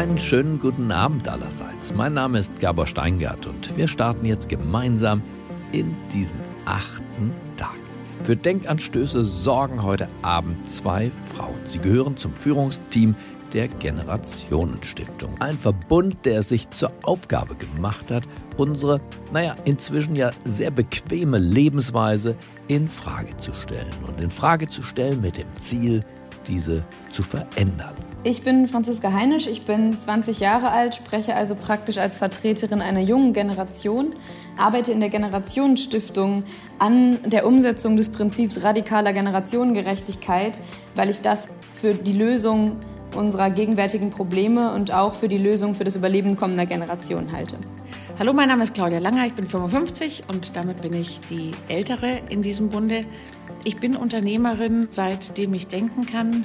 Einen schönen guten Abend allerseits. Mein Name ist Gabor Steingart und wir starten jetzt gemeinsam in diesen achten Tag. Für Denkanstöße sorgen heute Abend zwei Frauen. Sie gehören zum Führungsteam der Generationenstiftung. Ein Verbund, der sich zur Aufgabe gemacht hat, unsere, naja, inzwischen ja sehr bequeme Lebensweise in Frage zu stellen. Und in Frage zu stellen mit dem Ziel, diese zu verändern. Ich bin Franziska Heinisch, ich bin 20 Jahre alt, spreche also praktisch als Vertreterin einer jungen Generation, arbeite in der Generationenstiftung an der Umsetzung des Prinzips radikaler Generationengerechtigkeit, weil ich das für die Lösung unserer gegenwärtigen Probleme und auch für die Lösung für das Überleben kommender Generationen halte. Hallo, mein Name ist Claudia Langer, ich bin 55 und damit bin ich die Ältere in diesem Bunde. Ich bin Unternehmerin, seitdem ich denken kann.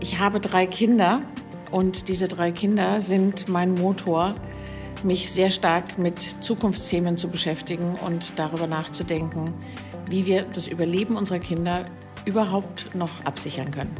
Ich habe drei Kinder und diese drei Kinder sind mein Motor, mich sehr stark mit Zukunftsthemen zu beschäftigen und darüber nachzudenken, wie wir das Überleben unserer Kinder überhaupt noch absichern können.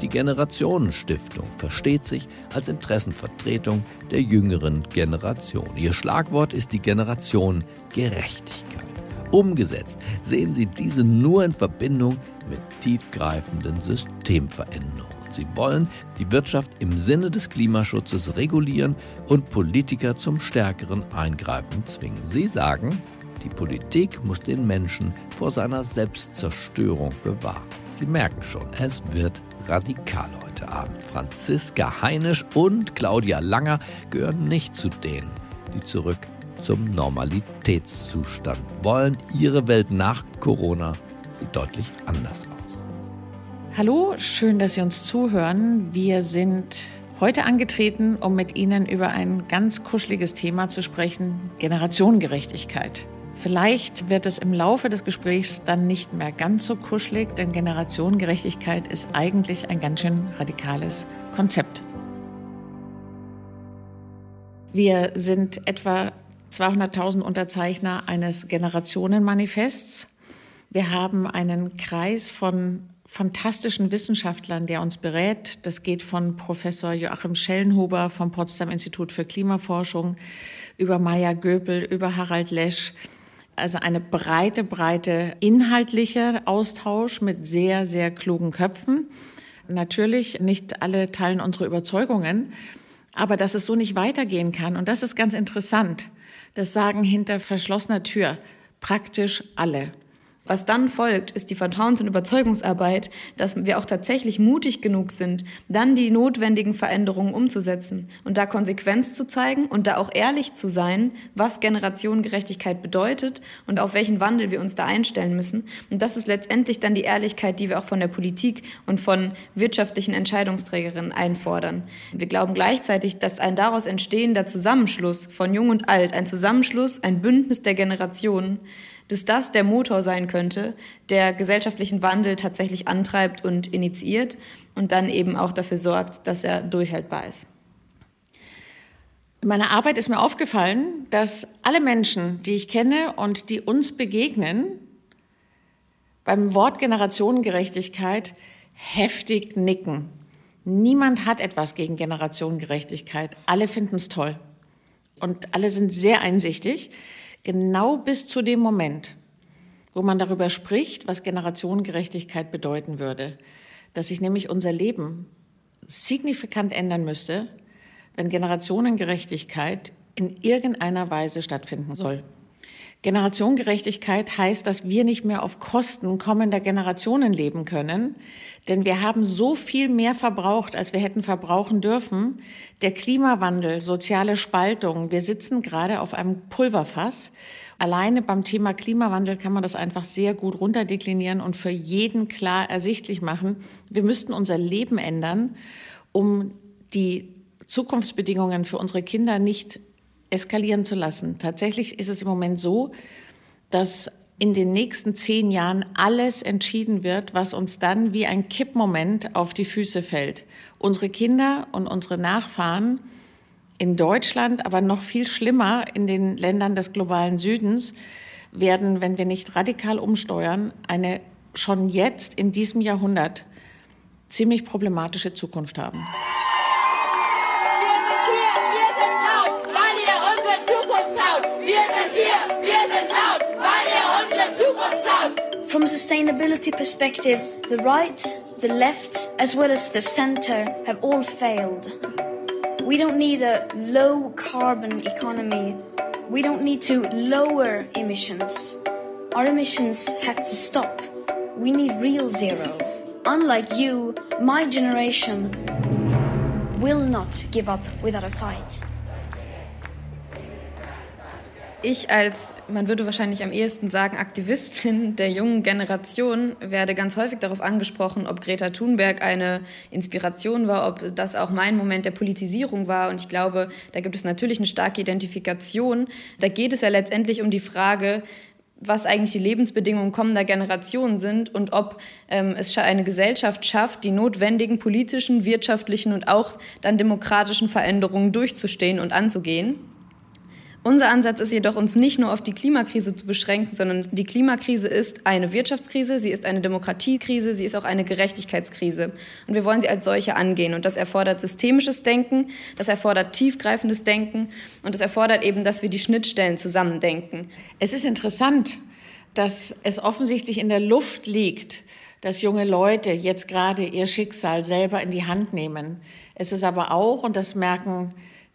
Die Generationenstiftung versteht sich als Interessenvertretung der jüngeren Generation. Ihr Schlagwort ist die Generation Gerechtigkeit. Umgesetzt sehen Sie diese nur in Verbindung mit tiefgreifenden Systemveränderungen. Sie wollen die Wirtschaft im Sinne des Klimaschutzes regulieren und Politiker zum stärkeren Eingreifen zwingen. Sie sagen, die Politik muss den Menschen vor seiner Selbstzerstörung bewahren. Sie merken schon, es wird radikal heute Abend. Franziska Heinisch und Claudia Langer gehören nicht zu denen, die zurück zum Normalitätszustand wollen. Ihre Welt nach Corona sieht deutlich anders aus. Hallo, schön, dass Sie uns zuhören. Wir sind heute angetreten, um mit Ihnen über ein ganz kuscheliges Thema zu sprechen, Generationengerechtigkeit. Vielleicht wird es im Laufe des Gesprächs dann nicht mehr ganz so kuschelig, denn Generationengerechtigkeit ist eigentlich ein ganz schön radikales Konzept. Wir sind etwa 200.000 Unterzeichner eines Generationenmanifests. Wir haben einen Kreis von fantastischen Wissenschaftlern, der uns berät. Das geht von Professor Joachim Schellenhuber vom Potsdam Institut für Klimaforschung über Maya Göpel, über Harald Lesch. Also eine breite, breite inhaltliche Austausch mit sehr, sehr klugen Köpfen. Natürlich, nicht alle teilen unsere Überzeugungen, aber dass es so nicht weitergehen kann. Und das ist ganz interessant. Das sagen hinter verschlossener Tür praktisch alle. Was dann folgt, ist die Vertrauens- und Überzeugungsarbeit, dass wir auch tatsächlich mutig genug sind, dann die notwendigen Veränderungen umzusetzen und da Konsequenz zu zeigen und da auch ehrlich zu sein, was Generationengerechtigkeit bedeutet und auf welchen Wandel wir uns da einstellen müssen. Und das ist letztendlich dann die Ehrlichkeit, die wir auch von der Politik und von wirtschaftlichen Entscheidungsträgerinnen einfordern. Wir glauben gleichzeitig, dass ein daraus entstehender Zusammenschluss von Jung und Alt, ein Zusammenschluss, ein Bündnis der Generationen, dass das der Motor sein könnte, der gesellschaftlichen Wandel tatsächlich antreibt und initiiert und dann eben auch dafür sorgt, dass er durchhaltbar ist. In meiner Arbeit ist mir aufgefallen, dass alle Menschen, die ich kenne und die uns begegnen, beim Wort Generationengerechtigkeit heftig nicken. Niemand hat etwas gegen Generationengerechtigkeit. Alle finden es toll. Und alle sind sehr einsichtig. Genau bis zu dem Moment, wo man darüber spricht, was Generationengerechtigkeit bedeuten würde, dass sich nämlich unser Leben signifikant ändern müsste, wenn Generationengerechtigkeit in irgendeiner Weise stattfinden soll. Generationengerechtigkeit heißt, dass wir nicht mehr auf Kosten kommender Generationen leben können, denn wir haben so viel mehr verbraucht, als wir hätten verbrauchen dürfen. Der Klimawandel, soziale Spaltung, wir sitzen gerade auf einem Pulverfass. Alleine beim Thema Klimawandel kann man das einfach sehr gut runterdeklinieren und für jeden klar ersichtlich machen. Wir müssten unser Leben ändern, um die Zukunftsbedingungen für unsere Kinder nicht eskalieren zu lassen. Tatsächlich ist es im Moment so, dass in den nächsten zehn Jahren alles entschieden wird, was uns dann wie ein Kippmoment auf die Füße fällt. Unsere Kinder und unsere Nachfahren in Deutschland, aber noch viel schlimmer in den Ländern des globalen Südens, werden, wenn wir nicht radikal umsteuern, eine schon jetzt in diesem Jahrhundert ziemlich problematische Zukunft haben. From a sustainability perspective, the right, the left, as well as the center have all failed. We don't need a low carbon economy. We don't need to lower emissions. Our emissions have to stop. We need real zero. Unlike you, my generation will not give up without a fight. Ich als, man würde wahrscheinlich am ehesten sagen, Aktivistin der jungen Generation werde ganz häufig darauf angesprochen, ob Greta Thunberg eine Inspiration war, ob das auch mein Moment der Politisierung war. Und ich glaube, da gibt es natürlich eine starke Identifikation. Da geht es ja letztendlich um die Frage, was eigentlich die Lebensbedingungen kommender Generationen sind und ob ähm, es eine Gesellschaft schafft, die notwendigen politischen, wirtschaftlichen und auch dann demokratischen Veränderungen durchzustehen und anzugehen. Unser Ansatz ist jedoch, uns nicht nur auf die Klimakrise zu beschränken, sondern die Klimakrise ist eine Wirtschaftskrise, sie ist eine Demokratiekrise, sie ist auch eine Gerechtigkeitskrise. Und wir wollen sie als solche angehen. Und das erfordert systemisches Denken, das erfordert tiefgreifendes Denken und das erfordert eben, dass wir die Schnittstellen zusammendenken. Es ist interessant, dass es offensichtlich in der Luft liegt, dass junge Leute jetzt gerade ihr Schicksal selber in die Hand nehmen. Es ist aber auch, und das merken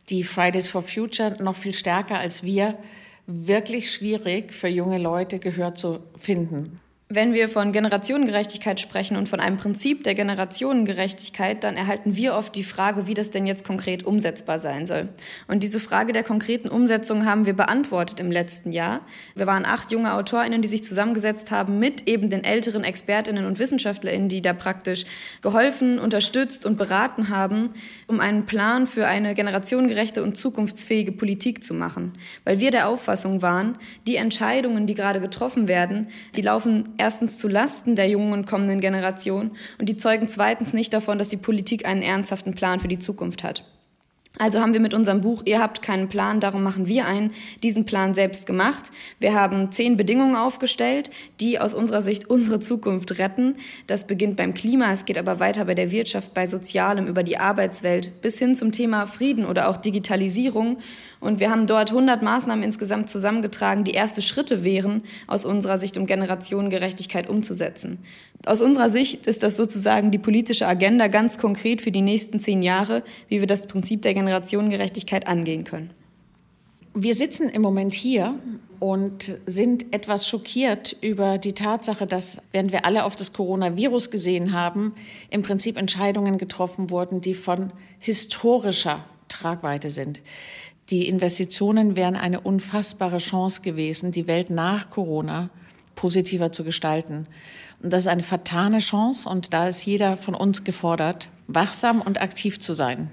die Fridays for Future noch viel stärker als wir, wirklich schwierig für junge Leute Gehör zu finden. Wenn wir von Generationengerechtigkeit sprechen und von einem Prinzip der Generationengerechtigkeit, dann erhalten wir oft die Frage, wie das denn jetzt konkret umsetzbar sein soll. Und diese Frage der konkreten Umsetzung haben wir beantwortet im letzten Jahr. Wir waren acht junge AutorInnen, die sich zusammengesetzt haben mit eben den älteren ExpertInnen und WissenschaftlerInnen, die da praktisch geholfen, unterstützt und beraten haben, um einen Plan für eine generationengerechte und zukunftsfähige Politik zu machen. Weil wir der Auffassung waren, die Entscheidungen, die gerade getroffen werden, die laufen erstens zu Lasten der jungen und kommenden Generation und die zeugen zweitens nicht davon, dass die Politik einen ernsthaften Plan für die Zukunft hat. Also haben wir mit unserem Buch Ihr habt keinen Plan, darum machen wir einen, diesen Plan selbst gemacht. Wir haben zehn Bedingungen aufgestellt, die aus unserer Sicht unsere Zukunft retten. Das beginnt beim Klima, es geht aber weiter bei der Wirtschaft, bei Sozialem, über die Arbeitswelt bis hin zum Thema Frieden oder auch Digitalisierung. Und wir haben dort 100 Maßnahmen insgesamt zusammengetragen, die erste Schritte wären, aus unserer Sicht, um Generationengerechtigkeit umzusetzen. Aus unserer Sicht ist das sozusagen die politische Agenda ganz konkret für die nächsten zehn Jahre, wie wir das Prinzip der Generationengerechtigkeit angehen können. Wir sitzen im Moment hier und sind etwas schockiert über die Tatsache, dass, während wir alle auf das Coronavirus gesehen haben, im Prinzip Entscheidungen getroffen wurden, die von historischer Tragweite sind. Die Investitionen wären eine unfassbare Chance gewesen, die Welt nach Corona positiver zu gestalten. Und das ist eine vertane Chance und da ist jeder von uns gefordert, wachsam und aktiv zu sein.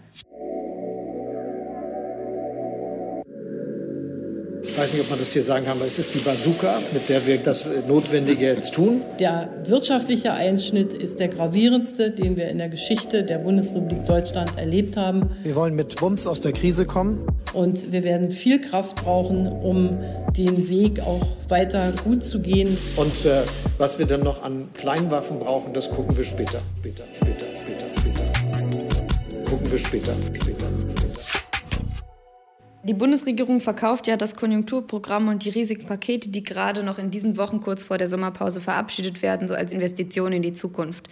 Ich weiß nicht, ob man das hier sagen kann, aber es ist die Bazooka, mit der wir das Notwendige jetzt tun. Der wirtschaftliche Einschnitt ist der gravierendste, den wir in der Geschichte der Bundesrepublik Deutschland erlebt haben. Wir wollen mit Wumms aus der Krise kommen. Und wir werden viel Kraft brauchen, um den Weg auch weiter gut zu gehen. Und äh, was wir dann noch an Kleinwaffen brauchen, das gucken wir später. Später, später, später, später. Gucken wir später, später, später. Die Bundesregierung verkauft ja das Konjunkturprogramm und die riesigen Pakete, die gerade noch in diesen Wochen kurz vor der Sommerpause verabschiedet werden, so als Investition in die Zukunft.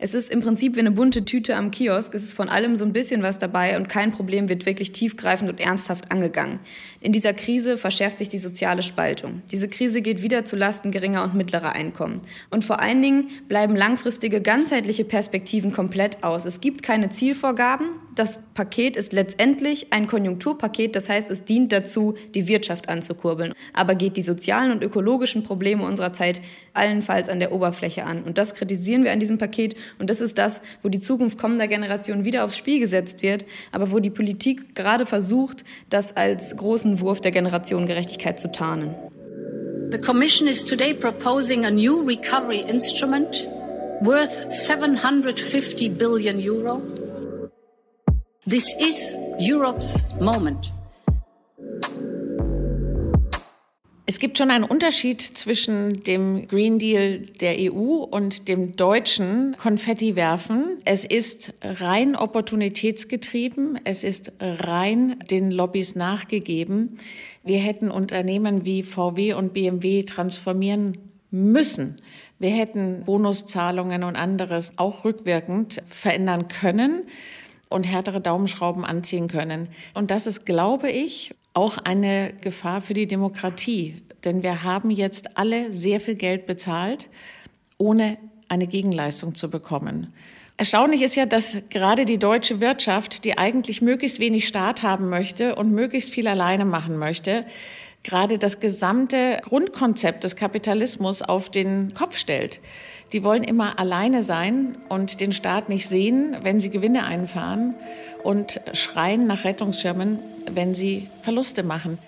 Es ist im Prinzip wie eine bunte Tüte am Kiosk. Es ist von allem so ein bisschen was dabei und kein Problem wird wirklich tiefgreifend und ernsthaft angegangen. In dieser Krise verschärft sich die soziale Spaltung. Diese Krise geht wieder zu Lasten geringer und mittlerer Einkommen. Und vor allen Dingen bleiben langfristige, ganzheitliche Perspektiven komplett aus. Es gibt keine Zielvorgaben. Das Paket ist letztendlich ein Konjunkturpaket. Das heißt, es dient dazu, die Wirtschaft anzukurbeln. Aber geht die sozialen und ökologischen Probleme unserer Zeit allenfalls an der Oberfläche an. Und das kritisieren wir an diesem Paket. Und das ist das, wo die Zukunft kommender Generationen wieder aufs Spiel gesetzt wird, aber wo die Politik gerade versucht, das als großen Wurf der Generationengerechtigkeit zu tarnen. The Commission is today proposing a new recovery instrument worth 750 billion euro. This is Europe's moment. Es gibt schon einen Unterschied zwischen dem Green Deal der EU und dem deutschen Konfettiwerfen. Es ist rein opportunitätsgetrieben. Es ist rein den Lobbys nachgegeben. Wir hätten Unternehmen wie VW und BMW transformieren müssen. Wir hätten Bonuszahlungen und anderes auch rückwirkend verändern können und härtere Daumenschrauben anziehen können. Und das ist, glaube ich, auch eine Gefahr für die Demokratie. Denn wir haben jetzt alle sehr viel Geld bezahlt, ohne eine Gegenleistung zu bekommen. Erstaunlich ist ja, dass gerade die deutsche Wirtschaft, die eigentlich möglichst wenig Staat haben möchte und möglichst viel alleine machen möchte, gerade das gesamte Grundkonzept des Kapitalismus auf den Kopf stellt. Die wollen immer alleine sein und den Staat nicht sehen, wenn sie Gewinne einfahren und schreien nach Rettungsschirmen, wenn sie Verluste machen.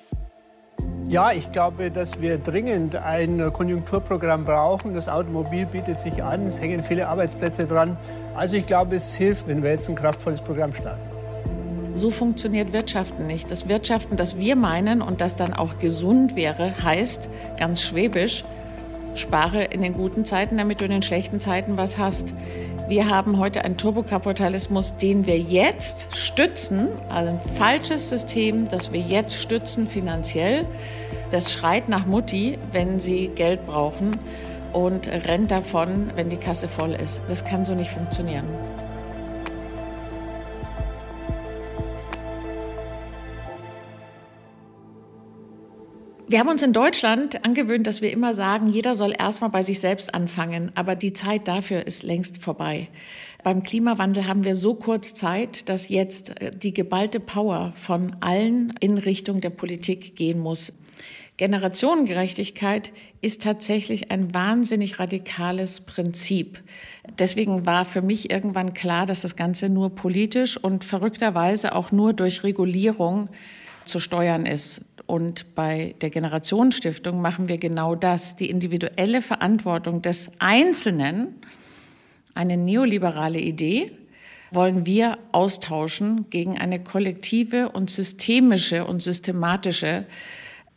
Ja, ich glaube, dass wir dringend ein Konjunkturprogramm brauchen. Das Automobil bietet sich an, es hängen viele Arbeitsplätze dran. Also ich glaube, es hilft, wenn wir jetzt ein kraftvolles Programm starten. So funktioniert Wirtschaften nicht. Das Wirtschaften, das wir meinen und das dann auch gesund wäre, heißt ganz schwäbisch, spare in den guten Zeiten, damit du in den schlechten Zeiten was hast. Wir haben heute einen Turbokapitalismus, den wir jetzt stützen, also ein falsches System, das wir jetzt stützen finanziell. Das schreit nach Mutti, wenn sie Geld brauchen und rennt davon, wenn die Kasse voll ist. Das kann so nicht funktionieren. Wir haben uns in Deutschland angewöhnt, dass wir immer sagen, jeder soll erstmal bei sich selbst anfangen. Aber die Zeit dafür ist längst vorbei. Beim Klimawandel haben wir so kurz Zeit, dass jetzt äh, die geballte Power von allen in Richtung der Politik gehen muss. Generationengerechtigkeit ist tatsächlich ein wahnsinnig radikales Prinzip. Deswegen war für mich irgendwann klar, dass das Ganze nur politisch und verrückterweise auch nur durch Regulierung zu steuern ist. Und bei der Generationenstiftung machen wir genau das, die individuelle Verantwortung des Einzelnen, eine neoliberale Idee, wollen wir austauschen gegen eine kollektive und systemische und systematische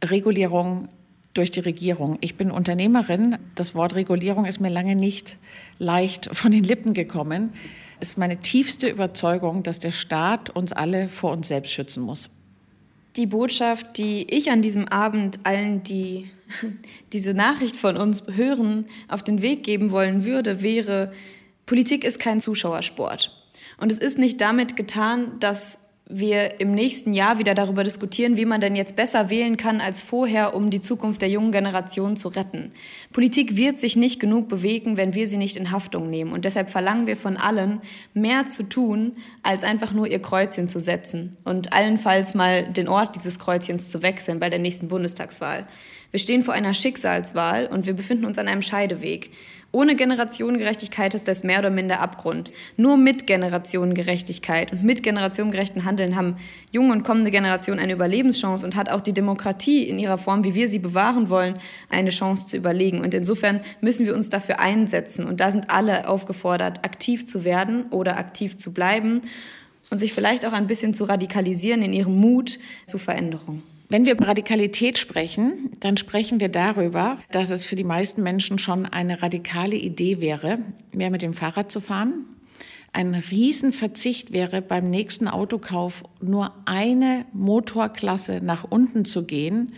Regulierung durch die Regierung. Ich bin Unternehmerin. Das Wort Regulierung ist mir lange nicht leicht von den Lippen gekommen. Es ist meine tiefste Überzeugung, dass der Staat uns alle vor uns selbst schützen muss. Die Botschaft, die ich an diesem Abend allen, die diese Nachricht von uns hören, auf den Weg geben wollen würde, wäre, Politik ist kein Zuschauersport. Und es ist nicht damit getan, dass wir im nächsten Jahr wieder darüber diskutieren, wie man denn jetzt besser wählen kann als vorher, um die Zukunft der jungen Generation zu retten. Politik wird sich nicht genug bewegen, wenn wir sie nicht in Haftung nehmen. Und deshalb verlangen wir von allen, mehr zu tun, als einfach nur ihr Kreuzchen zu setzen und allenfalls mal den Ort dieses Kreuzchens zu wechseln bei der nächsten Bundestagswahl. Wir stehen vor einer Schicksalswahl und wir befinden uns an einem Scheideweg. Ohne Generationengerechtigkeit ist das mehr oder minder Abgrund. Nur mit Generationengerechtigkeit und mit generationengerechten Handeln haben junge und kommende Generationen eine Überlebenschance und hat auch die Demokratie in ihrer Form, wie wir sie bewahren wollen, eine Chance zu überlegen. Und insofern müssen wir uns dafür einsetzen. Und da sind alle aufgefordert, aktiv zu werden oder aktiv zu bleiben und sich vielleicht auch ein bisschen zu radikalisieren in ihrem Mut zur Veränderung. Wenn wir über Radikalität sprechen, dann sprechen wir darüber, dass es für die meisten Menschen schon eine radikale Idee wäre, mehr mit dem Fahrrad zu fahren. Ein Riesenverzicht wäre beim nächsten Autokauf nur eine Motorklasse nach unten zu gehen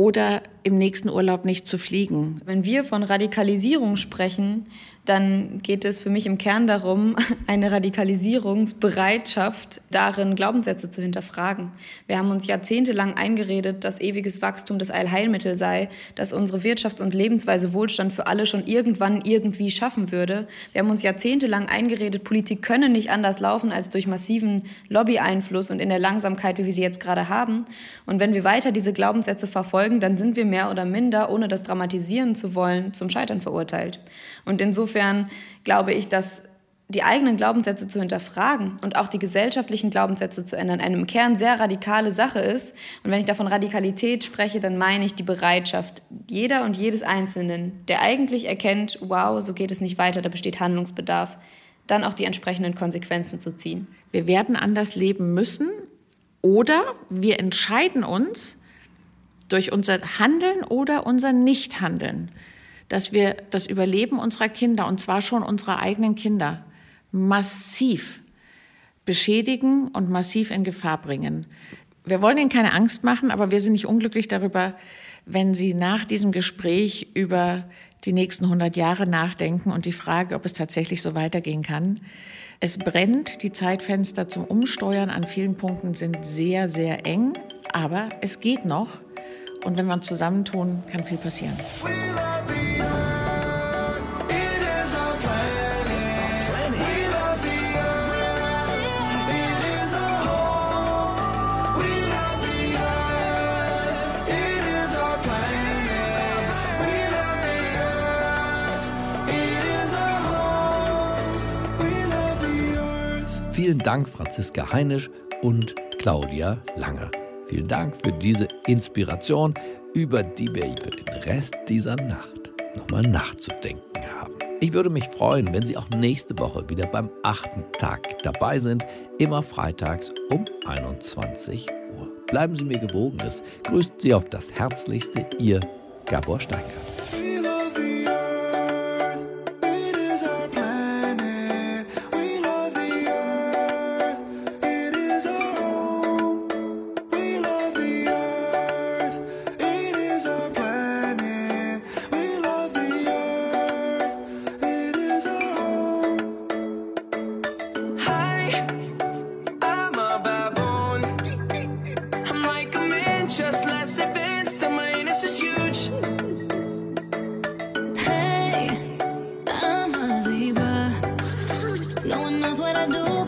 oder im nächsten Urlaub nicht zu fliegen. Wenn wir von Radikalisierung sprechen, dann geht es für mich im Kern darum, eine Radikalisierungsbereitschaft darin, Glaubenssätze zu hinterfragen. Wir haben uns jahrzehntelang eingeredet, dass ewiges Wachstum das Allheilmittel sei, dass unsere Wirtschafts- und Lebensweise Wohlstand für alle schon irgendwann irgendwie schaffen würde. Wir haben uns jahrzehntelang eingeredet, Politik könne nicht anders laufen als durch massiven Lobbyeinfluss und in der Langsamkeit, wie wir sie jetzt gerade haben. Und wenn wir weiter diese Glaubenssätze verfolgen, dann sind wir mehr oder minder, ohne das dramatisieren zu wollen, zum Scheitern verurteilt. Und insofern glaube ich, dass die eigenen Glaubenssätze zu hinterfragen und auch die gesellschaftlichen Glaubenssätze zu ändern, eine im Kern sehr radikale Sache ist. Und wenn ich davon Radikalität spreche, dann meine ich die Bereitschaft jeder und jedes Einzelnen, der eigentlich erkennt, wow, so geht es nicht weiter, da besteht Handlungsbedarf, dann auch die entsprechenden Konsequenzen zu ziehen. Wir werden anders leben müssen oder wir entscheiden uns, durch unser Handeln oder unser Nichthandeln, dass wir das Überleben unserer Kinder, und zwar schon unserer eigenen Kinder, massiv beschädigen und massiv in Gefahr bringen. Wir wollen Ihnen keine Angst machen, aber wir sind nicht unglücklich darüber, wenn Sie nach diesem Gespräch über die nächsten 100 Jahre nachdenken und die Frage, ob es tatsächlich so weitergehen kann. Es brennt, die Zeitfenster zum Umsteuern an vielen Punkten sind sehr, sehr eng, aber es geht noch. Und wenn wir uns zusammentun, kann viel passieren. Vielen Dank, Franziska Heinisch und Claudia Lange. Vielen Dank für diese Inspiration, über die wir für den Rest dieser Nacht nochmal nachzudenken haben. Ich würde mich freuen, wenn Sie auch nächste Woche wieder beim achten Tag dabei sind, immer freitags um 21 Uhr. Bleiben Sie mir gewogen, es grüßt Sie auf das Herzlichste, Ihr Gabor Steingart. No one knows what I do